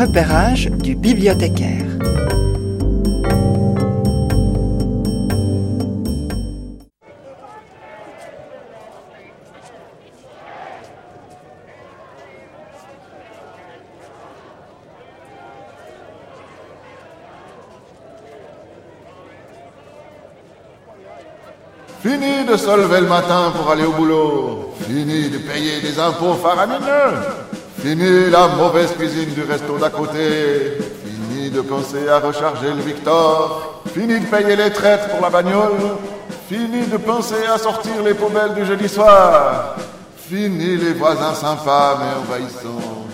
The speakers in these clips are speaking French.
repérage du bibliothécaire. Fini de se lever le matin pour aller au boulot. Fini de payer des impôts faramineux. Fini la mauvaise cuisine du resto d'à côté. Fini de penser à recharger le Victor. Fini de payer les traites pour la bagnole. Fini de penser à sortir les poubelles du jeudi soir. Fini les voisins sympas mais envahissants.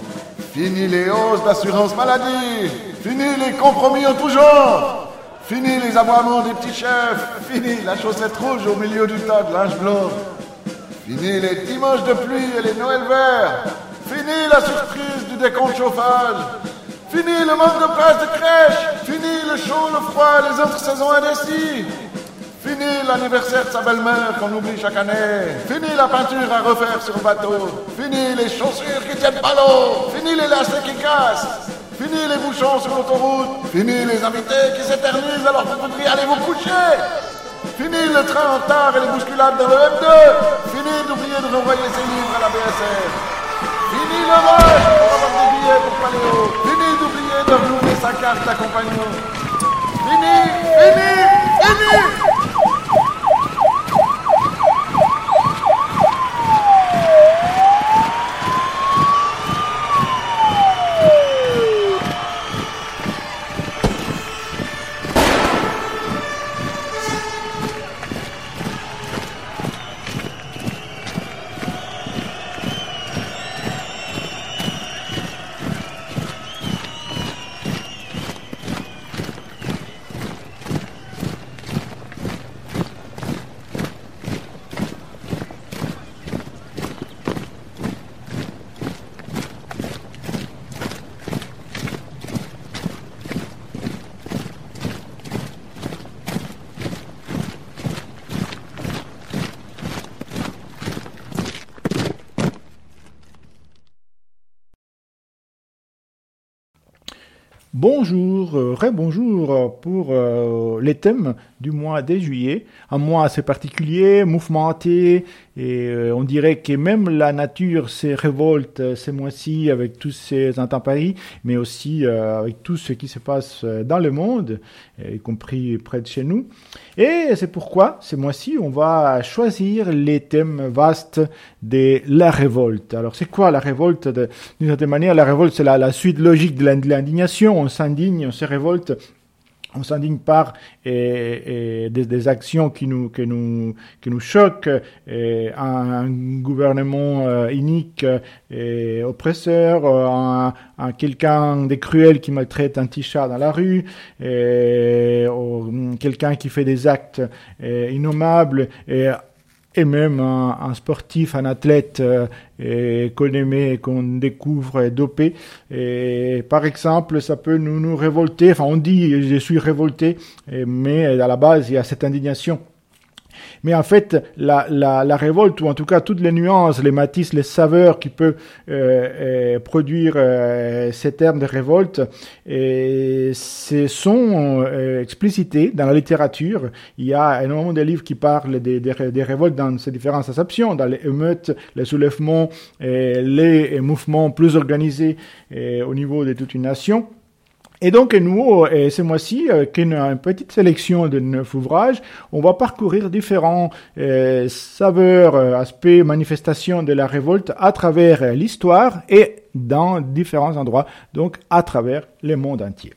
Fini les hausses d'assurance maladie. Fini les compromis en tout genre. Fini les aboiements des petits chefs. Fini la chaussette rouge au milieu du tas de linge blanc. Fini les dimanches de pluie et les Noëls verts. Fini la surprise du décompte chauffage. Fini le manque de place de crèche. Fini le chaud, le froid, les autres saisons indécis. Fini l'anniversaire de sa belle-mère qu'on oublie chaque année. Fini la peinture à refaire sur le bateau. Fini les chaussures qui tiennent pas l'eau. Fini les lacets qui cassent. Fini les bouchons sur l'autoroute. Fini les invités qui s'éternisent alors que vous devriez aller vous coucher. Fini le train en retard et les bousculades dans le M2. Fini d'oublier de renvoyer ses livres à la BSR. Fini le rush pour avoir des billets pour Paléo. Fini d'oublier de renouveler sa carte d'accompagnement. Fini, fini, fini Bonjour, euh, bonjour pour euh, les thèmes du mois de juillet. Un mois assez particulier, mouvementé, et euh, on dirait que même la nature se révolte euh, ces mois-ci avec tous ces intempéries, mais aussi avec tout ce qui se passe dans le monde, y compris près de chez nous. Et c'est pourquoi, ces mois-ci, on va choisir les thèmes vastes de la révolte. Alors, c'est quoi la révolte D'une certaine manière, la révolte, c'est la, suite logique de l'indignation. On s'indigne, on se révolte on s'indigne par et, des, actions qui nous, qui nous, qui nous choquent, et un, gouvernement euh, inique et oppresseur, un, un quelqu'un de cruel qui maltraite un petit chat dans la rue, et, quelqu'un qui fait des actes innommables, et et même un, sportif, un athlète euh, qu'on aimait, qu'on découvre dopé. Et par exemple, ça peut nous, nous révolter. Enfin, on dit je suis révolté, mais à la base, il y a cette indignation mais en fait, la, révolte, ou en tout cas toutes les nuances, les matices, les saveurs qui peuvent euh, euh, produire euh, ces termes de révolte, et ce sont euh, explicités dans la littérature. Il y a énormément de livres qui parlent des, des, des révoltes dans ces différentes acceptions, dans les émeutes, les soulèvements, les mouvements plus organisés au niveau de toute une nation. Et donc, nous, euh, ce mois-ci, avec une, petite sélection de neuf ouvrages, on va parcourir différents euh, saveurs, euh, aspects, manifestations de la révolte à travers l'histoire et dans différents endroits, donc à travers le monde entier.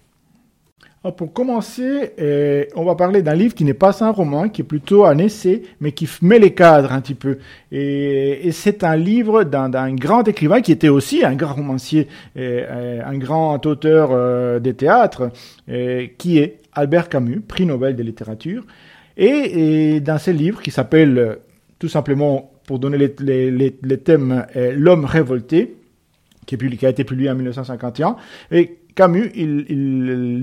Alors pour commencer, euh, on va parler d'un livre qui n'est pas un roman, qui est plutôt un essai, mais qui met les cadres un petit peu. Et, c'est un livre d'un grand écrivain qui était aussi un grand romancier, euh, un grand auteur euh, des théâtres, qui est Albert Camus, prix Nobel de littérature. Et, dans ce livre qui s'appelle euh, tout simplement, pour donner les, thèmes, L'homme révolté, qui, a été publié en 1951, et Camus, il, il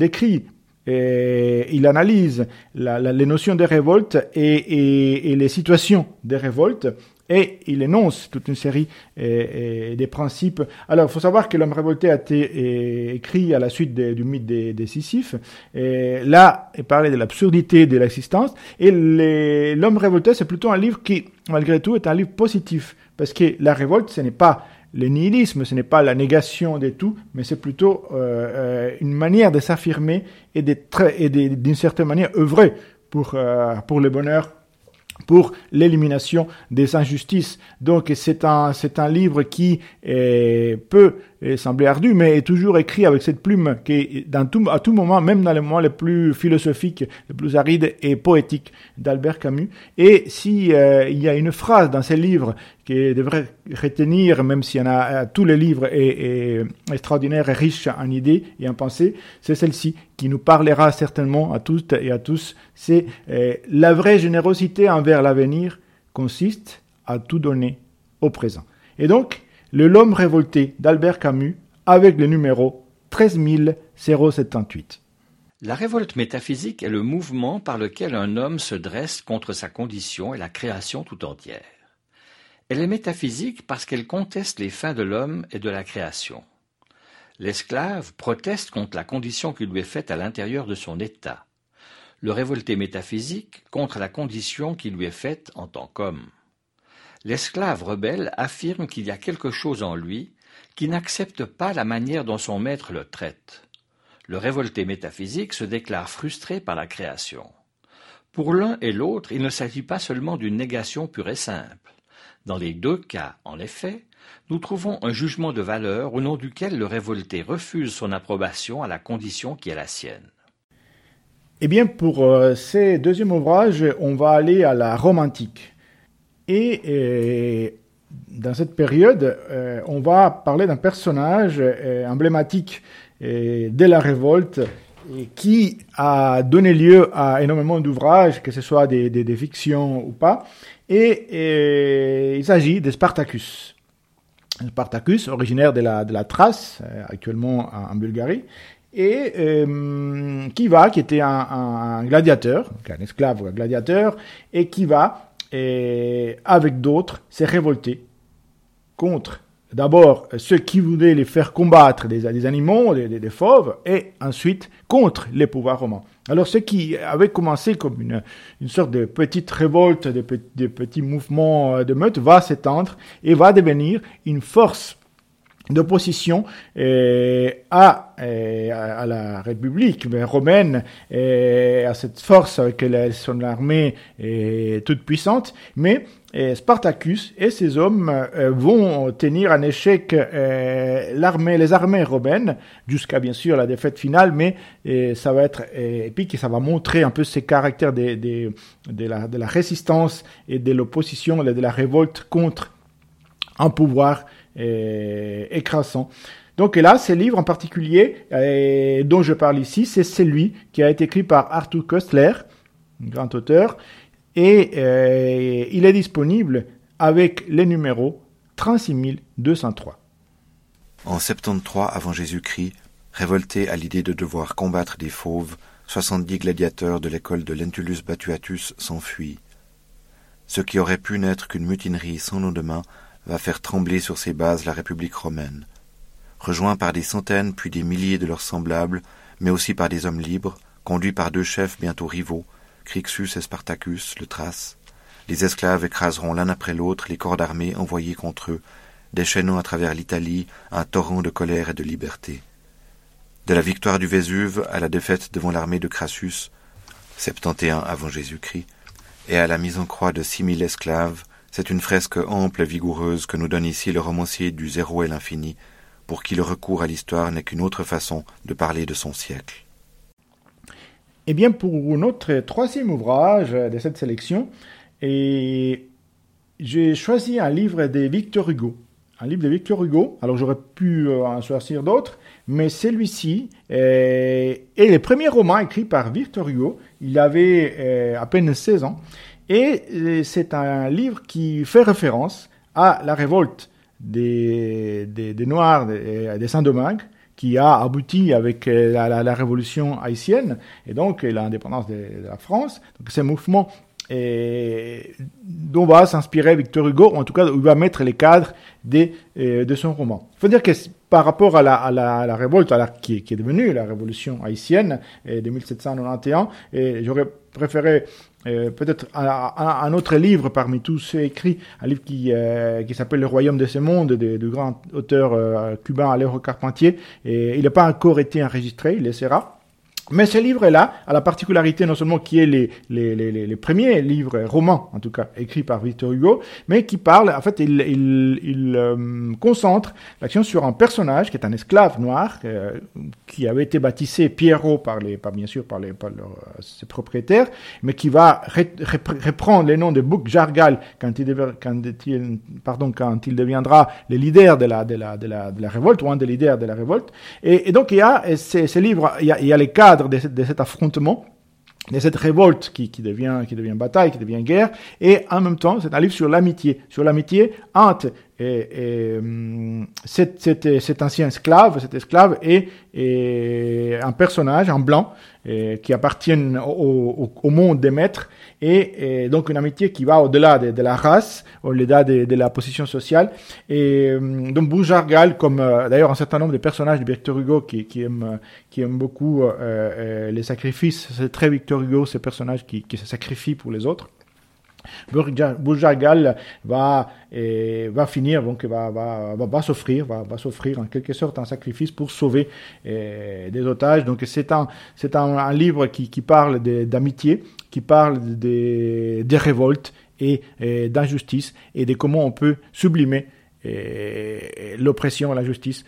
et il analyse les notions de révolte et, et, et, les situations de révolte et il énonce toute une série des principes. Alors, il faut savoir que l'homme révolté a été écrit à la suite du mythe des, des. Et là, il parlait de l'absurdité de l'existence. Et l'homme révolté, c'est plutôt un livre qui, malgré tout, est un livre positif. Parce que la révolte, ce n'est pas le nihilisme, ce n'est pas la négation de tout, mais c'est plutôt euh, euh, une manière de s'affirmer et d'une certaine manière œuvrer pour, euh, pour le bonheur pour l'élimination des injustices. Donc c'est un, c'est un livre qui peut sembler ardu, mais est toujours écrit avec cette plume qui, dans tout, à tout moment, même dans les moments les plus philosophiques, les plus arides et poétiques d'Albert Camus. Et si euh, y a une phrase dans ces livres qui devrait retenir, même s'il y en a, euh, tous les livres est, extraordinaire et riche en idées et en pensées, c'est celle-ci qui nous parlera certainement à toutes et à tous. C'est euh, la vraie générosité envers l'avenir consiste à tout donner au présent. Et donc, le L'homme révolté d'Albert Camus avec le numéro 13078. La révolte métaphysique est le mouvement par lequel un homme se dresse contre sa condition et la création tout entière. Elle est métaphysique parce qu'elle conteste les fins de l'homme et de la création. L'esclave proteste contre la condition qui lui est faite à l'intérieur de son état. Le révolté métaphysique contre la condition qui lui est faite en tant qu'homme. L'esclave rebelle affirme qu'il y a quelque chose en lui qui n'accepte pas la manière dont son maître le traite. Le révolté métaphysique se déclare frustré par la création. Pour l'un et l'autre, il ne s'agit pas seulement d'une négation pure et simple. Dans les deux cas, en effet, nous trouvons un jugement de valeur au nom duquel le révolté refuse son approbation à la condition qui est la sienne. Eh bien, pour euh, ces deuxième ouvrage, on va aller à la romantique. Et, dans cette période, euh, on va parler d'un personnage euh, emblématique euh, de la révolte qui a donné lieu à énormément d'ouvrages, que ce soit des, fictions ou pas. Et, il s'agit de Spartacus. Spartacus, originaire de la, de la Thrace, actuellement en, Bulgarie, et qui va, qui était un, un gladiateur, un esclave gladiateur, et qui va et avec d'autres, s'est révolté contre d'abord ceux qui voulaient les faire combattre des, animaux, des, fauves, et ensuite contre les pouvoirs romains. Alors ce qui avait commencé comme une, une sorte de petite révolte, de, de petits mouvements de meute, va s'étendre et va devenir une force d'opposition euh, à, euh, à, la République romaine et à cette force avec son armée est toute puissante, mais euh, Spartacus et ses hommes vont tenir en échec l'armée, les armées romaines jusqu'à bien sûr la défaite finale, mais ça va être épique et ça va montrer un peu ces caractères de, la, de la résistance et de l'opposition, de la révolte contre un pouvoir écrasant. Donc là, ce livre en particulier euh, dont je parle ici, c'est celui qui a été écrit par Arthur Köstler, un grand auteur, et euh, il est disponible avec les numéros 36203. En 73 avant Jésus-Christ, révolté à l'idée de devoir combattre des fauves, 70 gladiateurs de l'école de Lentulus Batuatus s'enfuient. Ce qui aurait pu n'être qu'une mutinerie sans lendemain va faire trembler sur ses bases la République romaine. Rejoints par des centaines puis des milliers de leurs semblables, mais aussi par des hommes libres, conduits par deux chefs bientôt rivaux, Crixus et Spartacus, le Thrace, les esclaves écraseront l'un après l'autre les corps d'armée envoyés contre eux, déchaînant à travers l'Italie un torrent de colère et de liberté. De la victoire du Vésuve à la défaite devant l'armée de Crassus, 71 avant Jésus-Christ, et à la mise en croix de six mille esclaves, c'est une fresque ample et vigoureuse que nous donne ici le romancier du zéro et l'infini, pour qui le recours à l'histoire n'est qu'une autre façon de parler de son siècle. Eh bien, pour notre troisième ouvrage de cette sélection, j'ai choisi un livre de Victor Hugo. Un livre de Victor Hugo. Alors, j'aurais pu euh, en choisir d'autres, mais celui-ci est, le premier roman écrit par Victor Hugo. Il avait euh, à peine 16 ans. Et euh, c'est un livre qui fait référence à la révolte des, des, Noirs des Saint-Domingue, qui a abouti avec euh, la, révolution haïtienne et donc l'indépendance de, de, la France. Donc, ce mouvement et dont va s'inspirer Victor Hugo, en tout cas, il va mettre les cadres de, de son roman. Il faut dire que par rapport à la, à la, révolte à la, qui, est devenue la révolution haïtienne de 1791, et j'aurais préféré euh, peut-être un, un, autre livre parmi tous ceux écrits, un livre qui, euh, qui s'appelle Le Royaume de ce monde, du grand auteur euh, cubain Alejo Carpentier. Et il n'a pas encore été enregistré, il laissera. Mais ce livre-là a la particularité non seulement qui est les, les, les, les, premiers livres, romans en tout cas, écrits par Victor Hugo, mais qui parle, en fait, il, il, il euh, concentre l'action sur un personnage qui est un esclave noir, euh, qui avait été baptisé Pierrot par les, pas bien sûr par, les, par ses propriétaires, mais qui va reprendre les noms de Bouk Jargal quand il, quand il, pardon, quand il deviendra le leader de la, de la, de la, de la révolte, ou un des leaders de la révolte. Et, donc il y a ces, ces il y a les cas de, cet affrontement, de cette révolte qui, devient, qui devient bataille, qui devient guerre, et en même temps, c'est un livre sur l'amitié, sur l'amitié entre et, et hum, cet, cet, cet, ancien esclave, cet esclave est, est un personnage, en blanc, et, qui appartient au, au, monde des maîtres, et, et, donc une amitié qui va au-delà de, de, la race, au-delà de, de, la position sociale. Et hum, donc Boujargal, comme euh, d'ailleurs un certain nombre de personnages de Victor Hugo qui, qui aiment, qui aiment beaucoup euh, euh, les sacrifices, c'est très Victor Hugo, ces personnages qui, qui se sacrifient pour les autres. Boujargal va, va finir, donc va, va, va, s'offrir, va, va s'offrir en quelque sorte un sacrifice pour sauver et, des otages. Donc c'est un, c'est un, livre qui, qui parle d'amitié, qui parle des, des révoltes et, d'injustice et de comment on peut sublimer l'oppression et la justice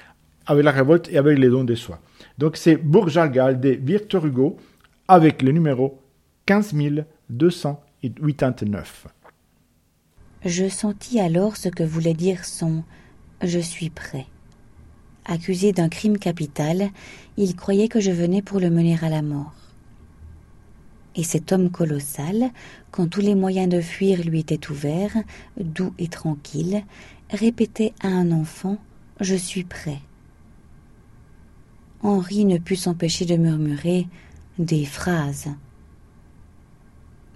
avec la révolte et avec les dons de soi. Donc c'est Bourjargal de Victor Hugo avec le numéro 15200 je sentis alors ce que voulait dire son Je suis prêt. Accusé d'un crime capital, il croyait que je venais pour le mener à la mort. Et cet homme colossal, quand tous les moyens de fuir lui étaient ouverts, doux et tranquille, répétait à un enfant Je suis prêt. Henri ne put s'empêcher de murmurer des phrases.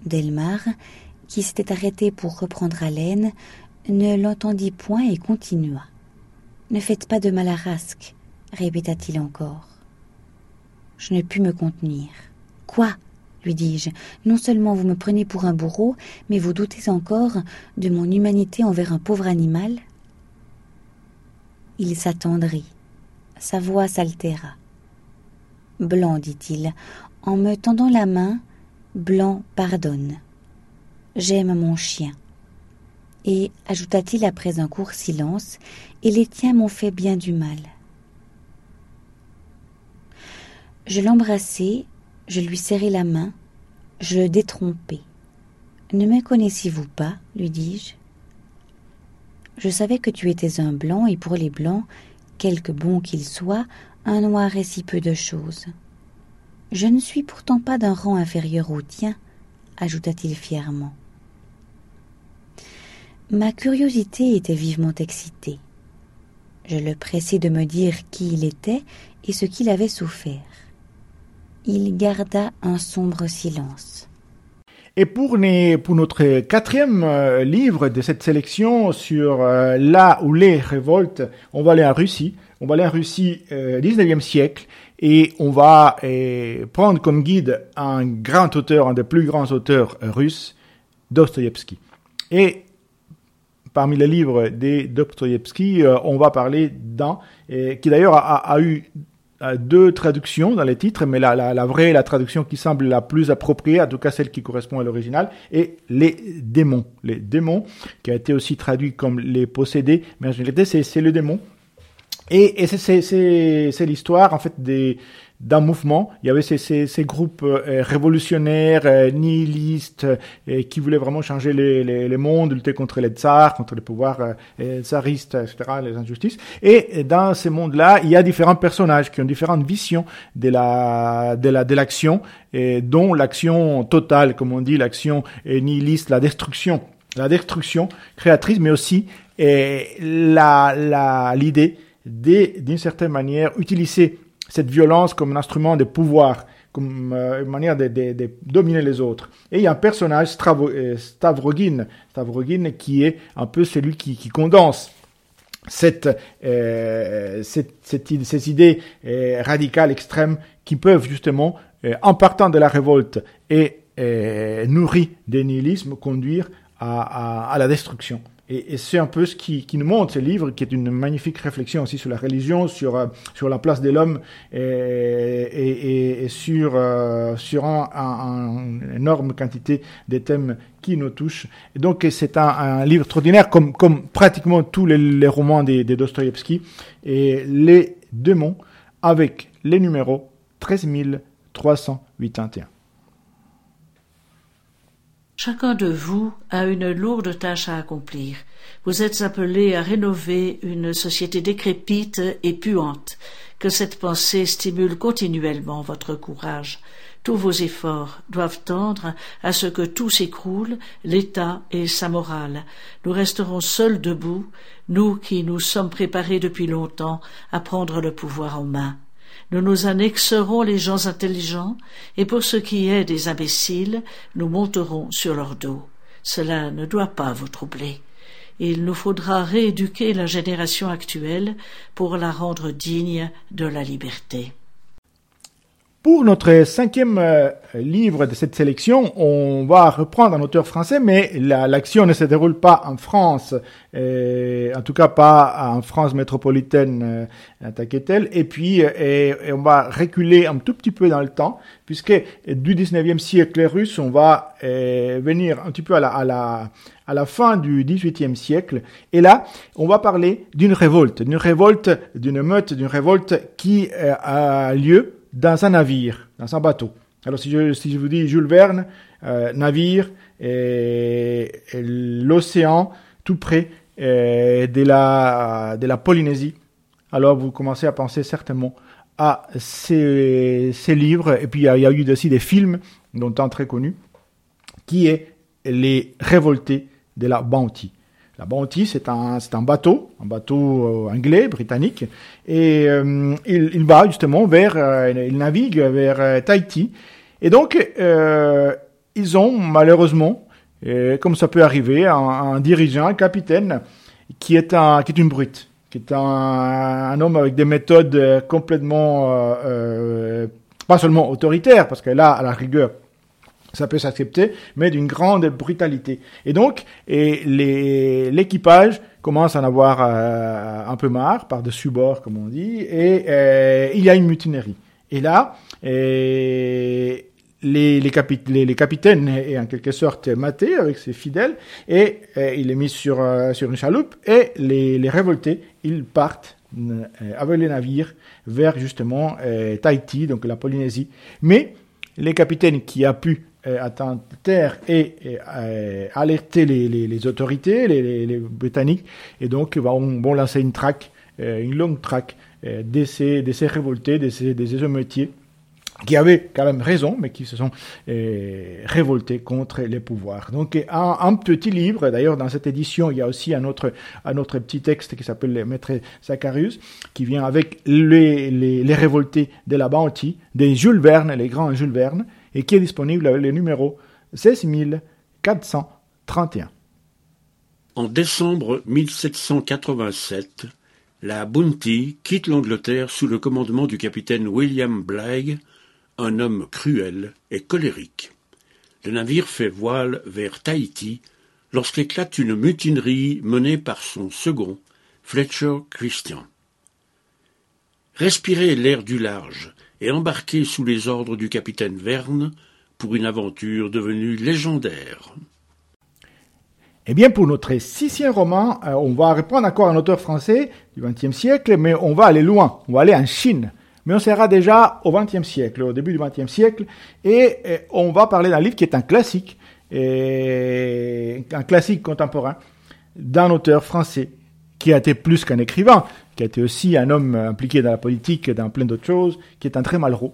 Delmar, qui s'était arrêté pour reprendre haleine, ne l'entendit point et continua. Ne faites pas de mal à Rasque, répéta-t-il encore. Je ne pus me contenir. Quoi? lui dis-je. Non seulement vous me prenez pour un bourreau, mais vous doutez encore de mon humanité envers un pauvre animal? Il s'attendrit. Sa voix s'altéra. Blanc, dit-il, en me tendant la main, Blanc pardonne. J'aime mon chien. Et, ajouta-t-il après un court silence, et les tiens m'ont fait bien du mal. Je l'embrassai, je lui serrai la main, je le détrompai. Ne me connaissez-vous pas lui dis-je. Je savais que tu étais un blanc, et pour les blancs, quelque bon qu'ils soient, un noir est si peu de choses. Je ne suis pourtant pas d'un rang inférieur au tien, ajouta-t-il fièrement. Ma curiosité était vivement excitée. Je le pressai de me dire qui il était et ce qu'il avait souffert. Il garda un sombre silence. Et pour, notre quatrième euh, livre de cette sélection sur euh, là où les révoltes, on va aller en Russie. On va aller en Russie euh, 19e siècle et on va eh, prendre comme guide un grand auteur, un des plus grands auteurs russes, Dostoïevski. Et parmi les livres de Dostoïevski, euh, on va parler d'un, qui d'ailleurs a, eu euh, deux traductions dans les titres, mais la, la, vraie, la traduction qui semble la plus appropriée, en tout cas celle qui correspond à l'original, est Les démons. Les démons, qui a été aussi traduit comme Les possédés, mais en réalité c'est le démon. Et, et c'est l'histoire en fait des d'un mouvement. Il y avait ces, ces, ces groupes euh, révolutionnaires, euh, nihilistes, euh, qui voulaient vraiment changer les, les, les, mondes, lutter contre les tsars, contre les pouvoirs tsaristes, etc., les injustices. Et dans ces mondes-là, il y a différents personnages qui ont différentes visions de la de la de l'action, dont l'action totale, comme on dit, l'action nihiliste, la destruction, la destruction créatrice, mais aussi la la l'idée d'une certaine manière, utiliser cette violence comme un instrument de pouvoir comme une manière de, dominer les autres. Et il y a un personnage, Stavrogin, Stavrogin qui est un peu celui qui, condense cette, euh, ces idées euh, radicales, extrêmes, qui peuvent justement, euh, en partant de la révolte et nourris des nihilismes, conduire à la destruction. Et, et c'est un peu ce qui, qui, nous montre ce livre, qui est une magnifique réflexion aussi sur la religion, sur, euh, sur la place de l'homme et, et, et, sur, euh, sur un, un, une énorme quantité de thèmes qui nous touchent. Et donc c'est un, un, livre extraordinaire, comme, comme pratiquement tous les, les romans de, de Dostoïevski. Et les démons avec les numéros 13381. Chacun de vous a une lourde tâche à accomplir. Vous êtes appelés à rénover une société décrépite et puante. Que cette pensée stimule continuellement votre courage. Tous vos efforts doivent tendre à ce que tout s'écroule, l'État et sa morale. Nous resterons seuls debout, nous qui nous sommes préparés depuis longtemps à prendre le pouvoir en main. Nous nous annexerons les gens intelligents, et pour ce qui est des imbéciles, nous monterons sur leur dos. Cela ne doit pas vous troubler. Il nous faudra rééduquer la génération actuelle pour la rendre digne de la liberté. Pour notre cinquième euh, livre de cette sélection, on va reprendre un auteur français, mais l'action ne se déroule pas en France, en tout cas pas en France métropolitaine, euh, Et puis, et, on va reculer un tout petit peu dans le temps, puisque du 19e siècle russe, on va euh, venir un petit peu à la, à la, à la fin du 18e siècle. Et là, on va parler d'une révolte, d'une révolte, d'une meute, d'une révolte qui euh, a lieu dans un navire, dans un bateau. Alors si je, vous dis Jules Verne, euh, navire, et, l'océan tout près euh, de, la, de la Polynésie, alors vous commencez à penser certainement à ces, ces livres, et puis il y a eu aussi des films, dont un très connu, qui est Les Révoltés de la Bounty. La Bounty, c'est un, c'est un bateau, un bateau euh, anglais, britannique, et euh, il, il, va justement vers, euh, il navigue vers Tahiti. Et donc, ils ont malheureusement, comme ça peut arriver, un, un, dirigeant, un capitaine, qui est, un, qui est une brute, qui est un, un homme avec des méthodes complètement, pas seulement autoritaires, parce que là, à la rigueur, ça peut s'accepter, mais d'une grande brutalité. Et donc, et l'équipage commence à en avoir euh, un peu marre, par-dessus bord, comme on dit, et euh, il y a une mutinerie. Et là, et les, les, les, capitaines est en quelque sorte maté avec ses fidèles, et, et il est mis sur, euh, sur une chaloupe, et les, les révoltés, ils partent avec les navires vers justement Tahiti, donc la Polynésie. Mais les capitaines qui a pu euh, atteindre terre et, euh, alerter les, les, les autorités, les, les, Britanniques, et donc vont, vont lancer une traque, euh, une longue traque euh, de ces, révoltés, de ces, de ces hometiers, qui avaient quand même raison, mais qui se sont euh, révoltés contre les pouvoirs. Donc un, petit livre, d'ailleurs dans cette édition, il y a aussi un autre, un autre petit texte qui s'appelle Maître Zacharius, qui vient avec les, les, révoltés de la Bounty, des Jules Verne, les grands Jules Verne, et qui est disponible avec le numéro 16431. En décembre 1787, la Bounty quitte l'Angleterre sous le commandement du capitaine William Bligh, un homme cruel et colérique. Le navire fait voile vers Tahiti lorsqu'éclate une mutinerie menée par son second, Fletcher Christian. Respirer l'air du large et embarqué sous les ordres du capitaine Verne pour une aventure devenue légendaire. Eh bien, pour notre sixième roman, euh, on va reprendre encore un auteur français du XXe siècle, mais on va aller loin, on va aller en Chine. Mais on sera déjà au XXe siècle, au début du XXe siècle, et, et, on va parler d'un livre qui est un classique, et un classique contemporain, d'un auteur français qui a été plus qu'un écrivain, qui a été aussi un homme impliqué dans la politique, dans plein d'autres choses, qui est un très malheureux.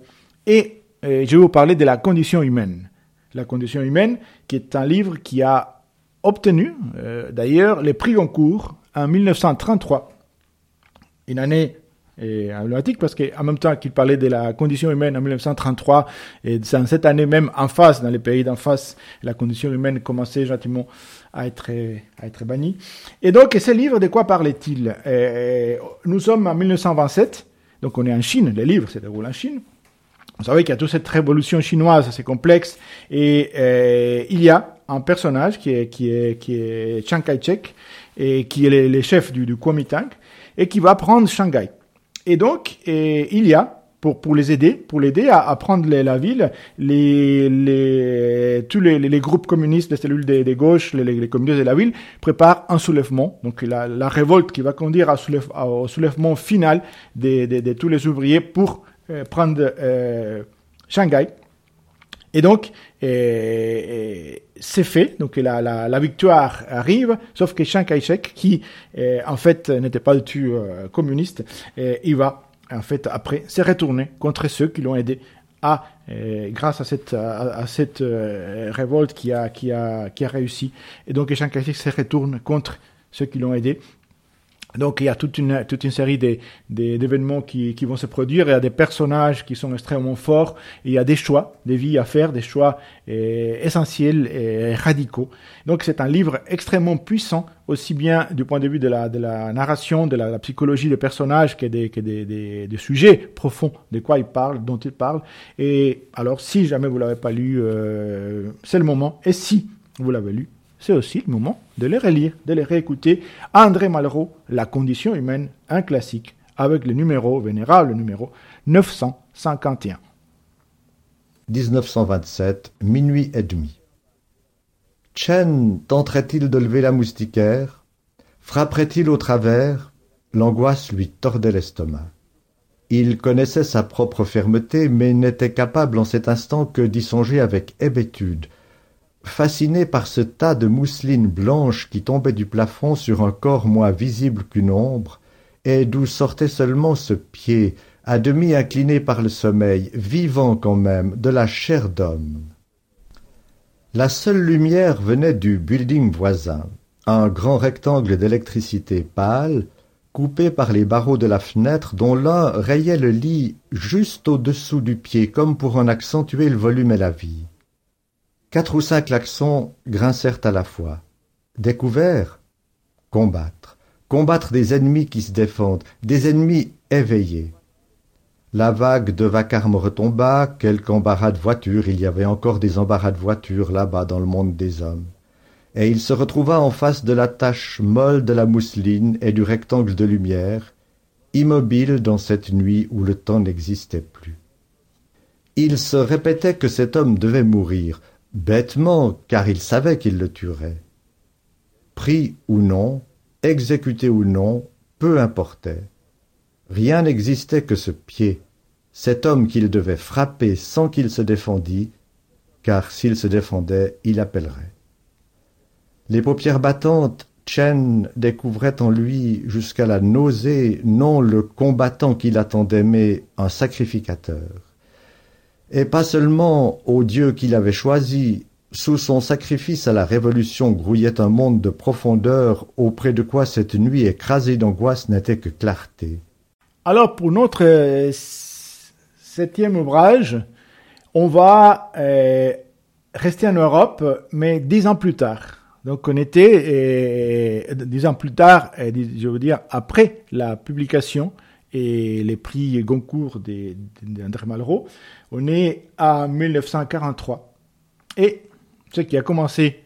Et euh, je vais vous parler de la condition humaine. La condition humaine, qui est un livre qui a obtenu, euh, d'ailleurs, les prix Goncourt en 1933, une année et emblématique parce qu'en même temps qu'il parlait de la condition humaine en 1933, et c'est en cette année même en face, dans les pays d'en face, la condition humaine commençait gentiment à être, à être bannie. Et donc, ce livre, de quoi parlait-il? Nous sommes en 1927, donc on est en Chine, le livre se déroule en Chine. Vous savez qu'il y a toute cette révolution chinoise assez complexe et euh, il y a un personnage qui est, qui est, qui est Chiang Kai-shek et qui est le, chef du, du Kuomintang et qui va prendre Shanghai. Et donc, il y a pour, pour les aider, pour l'aider à, à prendre la ville, les, les, tous les, les, groupes communistes, les cellules des, des gauches, les, les, communautés de la ville préparent un soulèvement, donc la, la révolte qui va conduire à soulève, au soulèvement final de, de, de, tous les ouvriers pour euh, prendre euh, Shanghai. Et donc, euh, c'est fait. Donc, la, la, la, victoire arrive, sauf que Chiang Kai-shek, qui en fait n'était pas du tout communiste, il va en fait après se retourner contre ceux qui l'ont aidé à grâce à cette à, cette révolte qui a qui a qui a réussi. Et donc Chiang Kai-shek se retourne contre ceux qui l'ont aidé donc il y a toute une, série d'événements qui, qui vont se produire, il y a des personnages qui sont extrêmement forts, il y a des choix, des vies à faire, des choix euh, essentiels et radicaux. Donc c'est un livre extrêmement puissant, aussi bien du point de vue de la, narration, de la, psychologie des personnages que des, sujets profonds de quoi il parle, dont il parle. Et alors si jamais vous l'avez pas lu, euh, c'est le moment. Et si vous l'avez lu, c'est aussi le moment de les relire, de les réécouter. André Malraux, La condition humaine, un classique, avec le numéro vénérable, le numéro 951. 1927, minuit et demi. Chen tenterait-il de lever la moustiquaire? Frapperait-il au travers? L'angoisse lui tordait l'estomac. Il connaissait sa propre fermeté, mais n'était capable en cet instant que d'y songer avec hébétude, fasciné par ce tas de mousseline blanche qui tombait du plafond sur un corps moins visible qu'une ombre, et d'où sortait seulement ce pied, à demi incliné par le sommeil, vivant quand même, de la chair d'homme. La seule lumière venait du building voisin, un grand rectangle d'électricité pâle, coupé par les barreaux de la fenêtre dont l'un rayait le lit juste au-dessous du pied comme pour en accentuer le volume et la vie. Quatre ou cinq klaxons grincèrent à la fois. Découvert Combattre. Combattre des ennemis qui se défendent, des ennemis éveillés. La vague de vacarme retomba, quelque embarras de voitures, il y avait encore des embarras de voitures là-bas dans le monde des hommes. Et il se retrouva en face de la tache molle de la mousseline et du rectangle de lumière, immobile dans cette nuit où le temps n'existait plus. Il se répétait que cet homme devait mourir, Bêtement, car il savait qu'il le tuerait. Pris ou non, exécuté ou non, peu importait. Rien n'existait que ce pied, cet homme qu'il devait frapper sans qu'il se défendît, car s'il se défendait, il appellerait. Les paupières battantes, Chen découvrait en lui jusqu'à la nausée non le combattant qu'il attendait, mais un sacrificateur et pas seulement au Dieu qu'il avait choisi, sous son sacrifice à la révolution grouillait un monde de profondeur auprès de quoi cette nuit écrasée d'angoisse n'était que clarté. Alors pour notre euh, septième ouvrage, on va euh, rester en Europe, mais dix ans plus tard. Donc on était euh, dix ans plus tard, je veux dire après la publication et les prix Goncourt d'André Malraux. On est à 1943. Et ce qui a commencé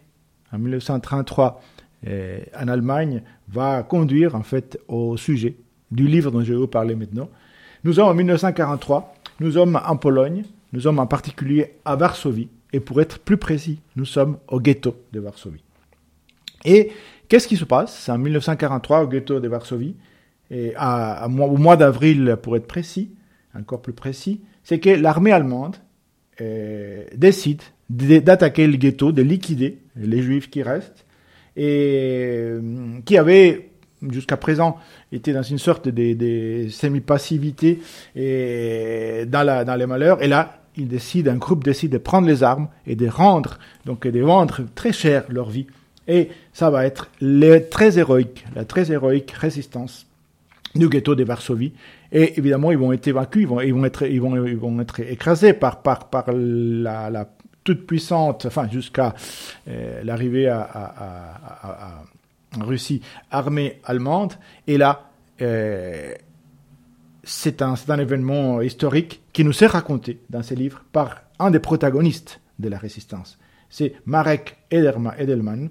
en 1933 euh, en Allemagne va conduire en fait au sujet du livre dont je vais vous parler maintenant. Nous sommes en 1943, nous sommes en Pologne, nous sommes en particulier à Varsovie, et pour être plus précis, nous sommes au ghetto de Varsovie. Et qu'est-ce qui se passe en 1943 au ghetto de Varsovie? Et au mois d'avril pour être précis, encore plus précis, c'est que l'armée allemande euh, décide d'attaquer le ghetto, de liquider les juifs qui restent, et euh, qui avaient jusqu'à présent été dans une sorte de, semi-passivité dans, dans les malheurs. Et là, ils décident, un groupe décide de prendre les armes et de rendre, donc de vendre très cher leur vie. Et ça va être les très héroïque, la très héroïque résistance du ghetto de Varsovie. Et évidemment, ils vont être vaincus, ils vont, ils vont, être, ils vont, ils vont être écrasés par, par, par la, toute puissante, enfin jusqu'à euh, l'arrivée à, à, Russie, armée allemande. Et là, euh, c'est un, un événement historique qui nous est raconté dans ces livres par un des protagonistes de la résistance. C'est Marek Edelman,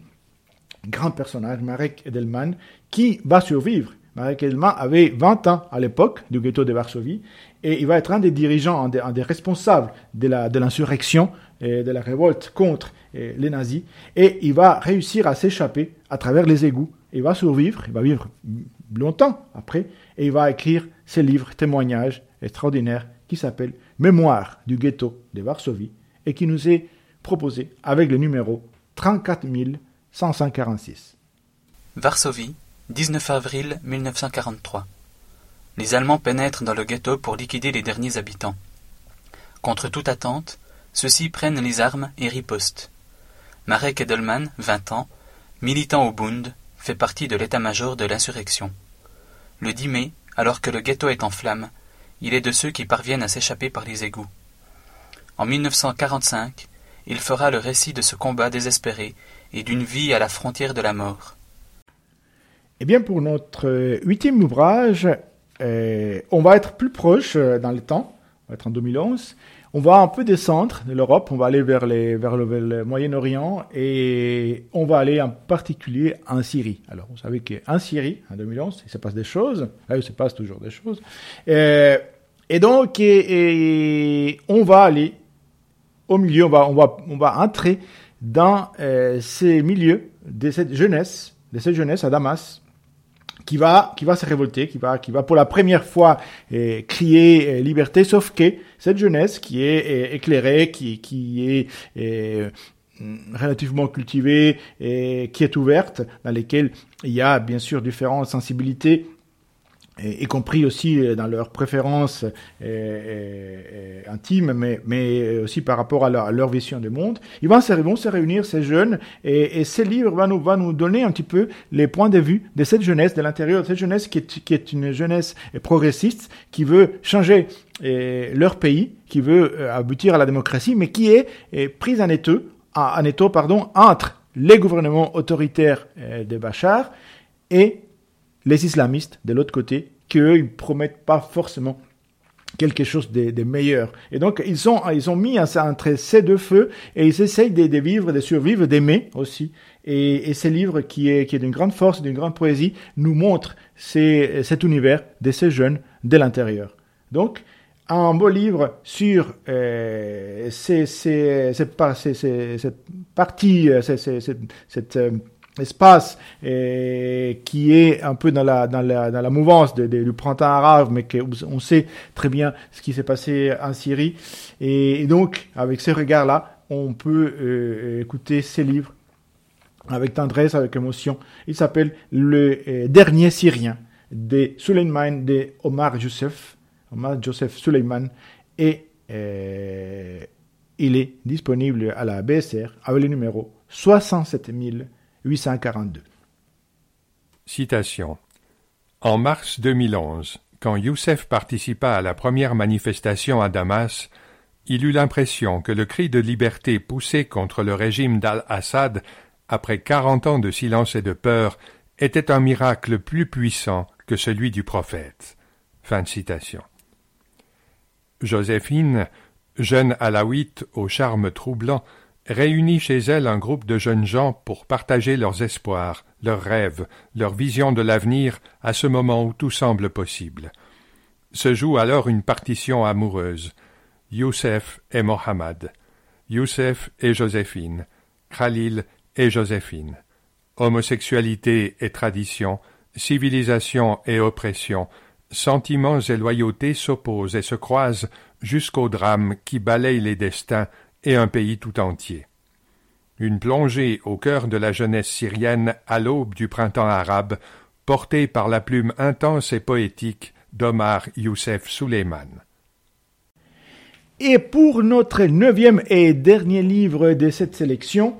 grand personnage, Marek Edelman, qui va survivre. Marek Edelman avait 20 ans à l'époque du ghetto de Varsovie et il va être un des dirigeants, un des, responsables de l'insurrection de et de la révolte contre les nazis et il va réussir à s'échapper à travers les égouts. Il va survivre, il va vivre longtemps après et il va écrire ses livres témoignages extraordinaires qui s'appelle Mémoire du ghetto de Varsovie et qui nous est proposé avec le numéro 34 146. Varsovie, 19 avril 1943. Les Allemands pénètrent dans le ghetto pour liquider les derniers habitants. Contre toute attente, ceux-ci prennent les armes et ripostent. Marek Edelman, 20 ans, militant au Bund, fait partie de l'état-major de l'insurrection. Le 10 mai, alors que le ghetto est en flammes, il est de ceux qui parviennent à s'échapper par les égouts. En 1945, il fera le récit de ce combat désespéré et d'une vie à la frontière de la mort. Eh bien, pour notre huitième ouvrage, euh, on va être plus proche euh, dans le temps, on va être en 2011. On va un peu descendre de l'Europe, on va aller vers, le, Moyen-Orient et on va aller en particulier en Syrie. Alors, vous savez qu'en Syrie, en 2011, il se passe des choses. Là, il se passe toujours des choses. Euh, et donc, on va aller au milieu, on va entrer dans ces milieux de cette jeunesse, de cette jeunesse à Damas, qui va, qui va se révolter, qui va, qui va pour la première fois eh, crier eh, liberté, sauf que cette jeunesse qui est eh, éclairée, qui, qui est relativement cultivée et qui est ouverte, dans lesquelles il y a bien sûr différentes sensibilités y compris aussi euh, dans leurs préférences euh, euh, intimes, mais, mais aussi par rapport à leur, vision du monde. Ils vont se, réunir, ces jeunes, et, ces livres vont nous, vont nous donner un petit peu les points de vue de cette jeunesse, de l'intérieur de cette jeunesse qui est, qui est une jeunesse progressiste, qui veut changer leur pays, qui veut aboutir à la démocratie, mais qui est, prise en étau, en étau pardon, entre les gouvernements autoritaires de Bachar et les islamistes, de l'autre côté, qu'eux, ils promettent pas forcément quelque chose de, meilleur. Et donc, ils ont, ils ont mis entre ces deux feux et ils essayent de, vivre, de survivre, d'aimer aussi. Et, ces livres, qui est, qui est d'une grande force, d'une grande poésie, nous montrent cet univers de ces jeunes de l'intérieur. Donc, un beau livre sur euh, cette partie, cette, euh, espace et qui est un peu dans la, dans la, dans la mouvance du printemps arabe, mais on sait très bien ce qui s'est passé en Syrie. Et, donc, avec ce regard-là, on peut euh, écouter ces livres avec tendresse, avec émotion. Il s'appelle Le euh, Dernier Syrien de Suleiman de Omar Youssef, Omar Joseph Suleiman, et euh, il est disponible à la BSR avec le numéro 67 000 842. Citation. En mars 2011, quand Youssef participa à la première manifestation à Damas, il eut l'impression que le cri de liberté poussé contre le régime d'Al-Assad, après quarante ans de silence et de peur, était un miracle plus puissant que celui du prophète. Fin. Joséphine, jeune alaouite au charme troublant, réunit chez elle un groupe de jeunes gens pour partager leurs espoirs, leurs rêves, leurs visions de l'avenir à ce moment où tout semble possible. Se joue alors une partition amoureuse. Youssef et Mohammed, Youssef et Joséphine, Khalil et Joséphine. Homosexualité et tradition, civilisation et oppression, sentiments et loyauté s'opposent et se croisent jusqu'au drame qui balaye les destins et un pays tout entier. Une plongée au cœur de la jeunesse syrienne à l'aube du printemps arabe, portée par la plume intense et poétique d'Omar Youssef Suleiman. Et pour notre neuvième et dernier livre de cette sélection,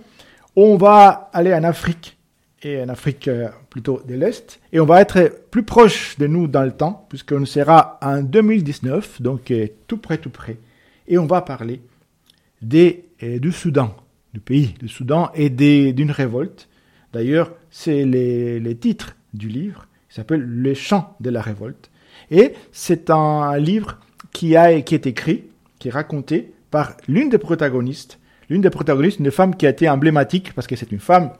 on va aller en Afrique et en Afrique euh, plutôt de l'Est. Et on va être plus proche de nous dans le temps, puisqu'on sera en 2019, donc euh, tout près, tout près. Et on va parler des, euh, du Soudan, du pays du Soudan, et d'une révolte. D'ailleurs, c'est les, les titres du livre, il s'appelle Le chant de la révolte. Et c'est un livre qui, a, qui est écrit, qui est raconté par l'une des protagonistes, l'une des protagonistes, une femme qui a été emblématique, parce que c'est une femme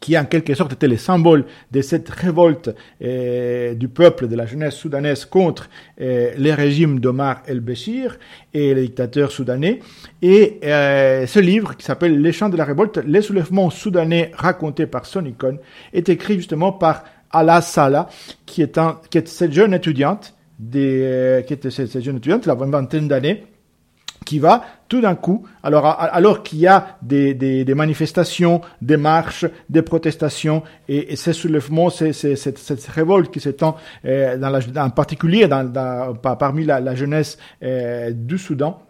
qui en quelque sorte était le symbole de cette révolte euh, du peuple, de la jeunesse soudanaise contre euh, le régime d'Omar el-Béchir et les dictateurs soudanais. Et euh, ce livre, qui s'appelle Les chants de la révolte, les soulèvements soudanais racontés par Sonicon, est écrit justement par Ala Salah, qui est, un, cette jeune étudiante, des, qui était cette jeune étudiante, la vingtaine d'années, qui va tout d'un coup, alors, alors qu'il y a des, des, manifestations, des marches, des protestations et, ces soulèvements, c'est, cette, cette, révolte qui s'étend euh, dans en particulier dans, parmi la, jeunesse euh, du Soudan.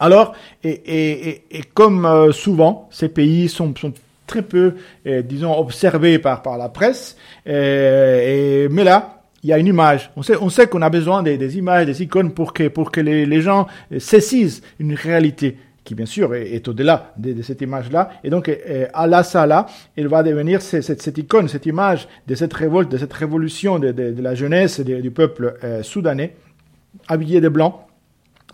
Alors, et, et, et comme euh, souvent, ces pays sont, sont très peu, disons, observés par, par la presse, et, mais là, il y a une image. On sait, on sait qu'on a besoin des, des, images, des icônes pour que, pour que les, les gens saisissent une réalité qui bien sûr est, au-delà de, de, cette image-là. Et donc, euh, Allah Salah, il va devenir cette, cette, cette, icône, cette image de cette révolte, de cette révolution de, de, de la jeunesse du peuple euh, soudanais, habillé de blanc,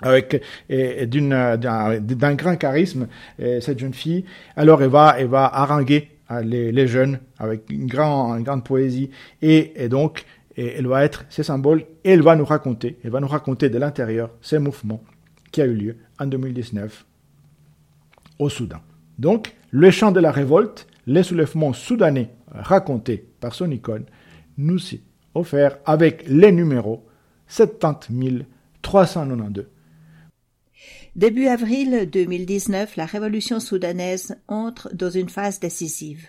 avec d'un grand charisme, cette jeune fille. Alors, elle va, elle va haranguer euh, les, les jeunes avec une, grand, une grande poésie. Et, et donc, et elle va être ces symboles et elle va nous raconter, elle va nous raconter de l'intérieur ces mouvements qui a eu lieu en 2019 au Soudan. Donc, le chant de la révolte, les soulèvements soudanais racontés par son icône, nous est offert avec les numéros 70 392. Début avril 2019, la révolution soudanaise entre dans une phase décisive.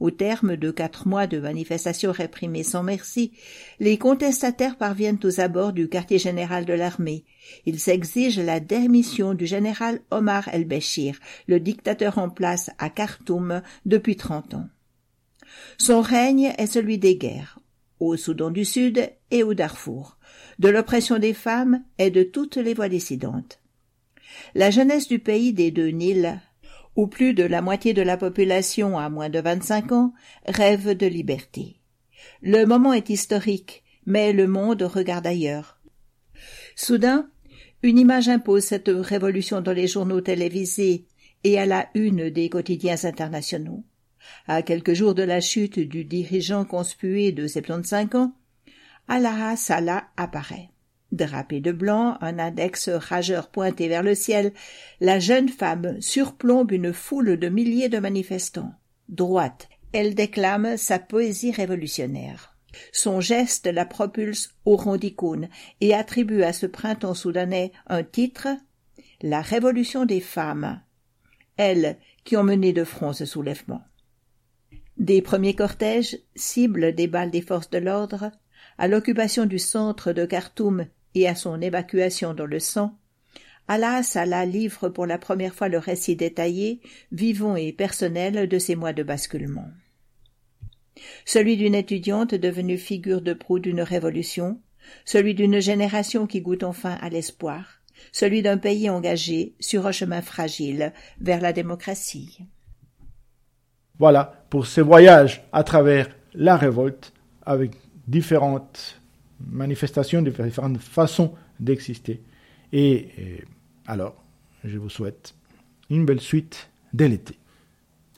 Au terme de quatre mois de manifestations réprimées sans merci, les contestataires parviennent aux abords du quartier général de l'armée. Ils exigent la démission du général Omar el-Béchir, le dictateur en place à Khartoum depuis trente ans. Son règne est celui des guerres, au Soudan du Sud et au Darfour, de l'oppression des femmes et de toutes les voies dissidentes. La jeunesse du pays des deux Nils où plus de la moitié de la population a moins de vingt-cinq ans, rêve de liberté. Le moment est historique, mais le monde regarde ailleurs. Soudain, une image impose cette révolution dans les journaux télévisés et à la une des quotidiens internationaux. À quelques jours de la chute du dirigeant conspué de 75 ans, Allah Salah apparaît. Drapée de blanc, un index rageur pointé vers le ciel, la jeune femme surplombe une foule de milliers de manifestants. Droite, elle déclame sa poésie révolutionnaire. Son geste la propulse au rang d'icône et attribue à ce printemps soudanais un titre La révolution des femmes. Elles qui ont mené de front ce soulèvement. Des premiers cortèges ciblent des balles des forces de l'ordre à l'occupation du centre de Khartoum et à son évacuation dans le sang, Allah Salah livre pour la première fois le récit détaillé, vivant et personnel de ces mois de basculement. Celui d'une étudiante devenue figure de proue d'une révolution, celui d'une génération qui goûte enfin à l'espoir, celui d'un pays engagé sur un chemin fragile vers la démocratie. Voilà pour ce voyage à travers la révolte avec différentes manifestations, différentes façons d'exister. Et, et alors, je vous souhaite une belle suite dès l'été.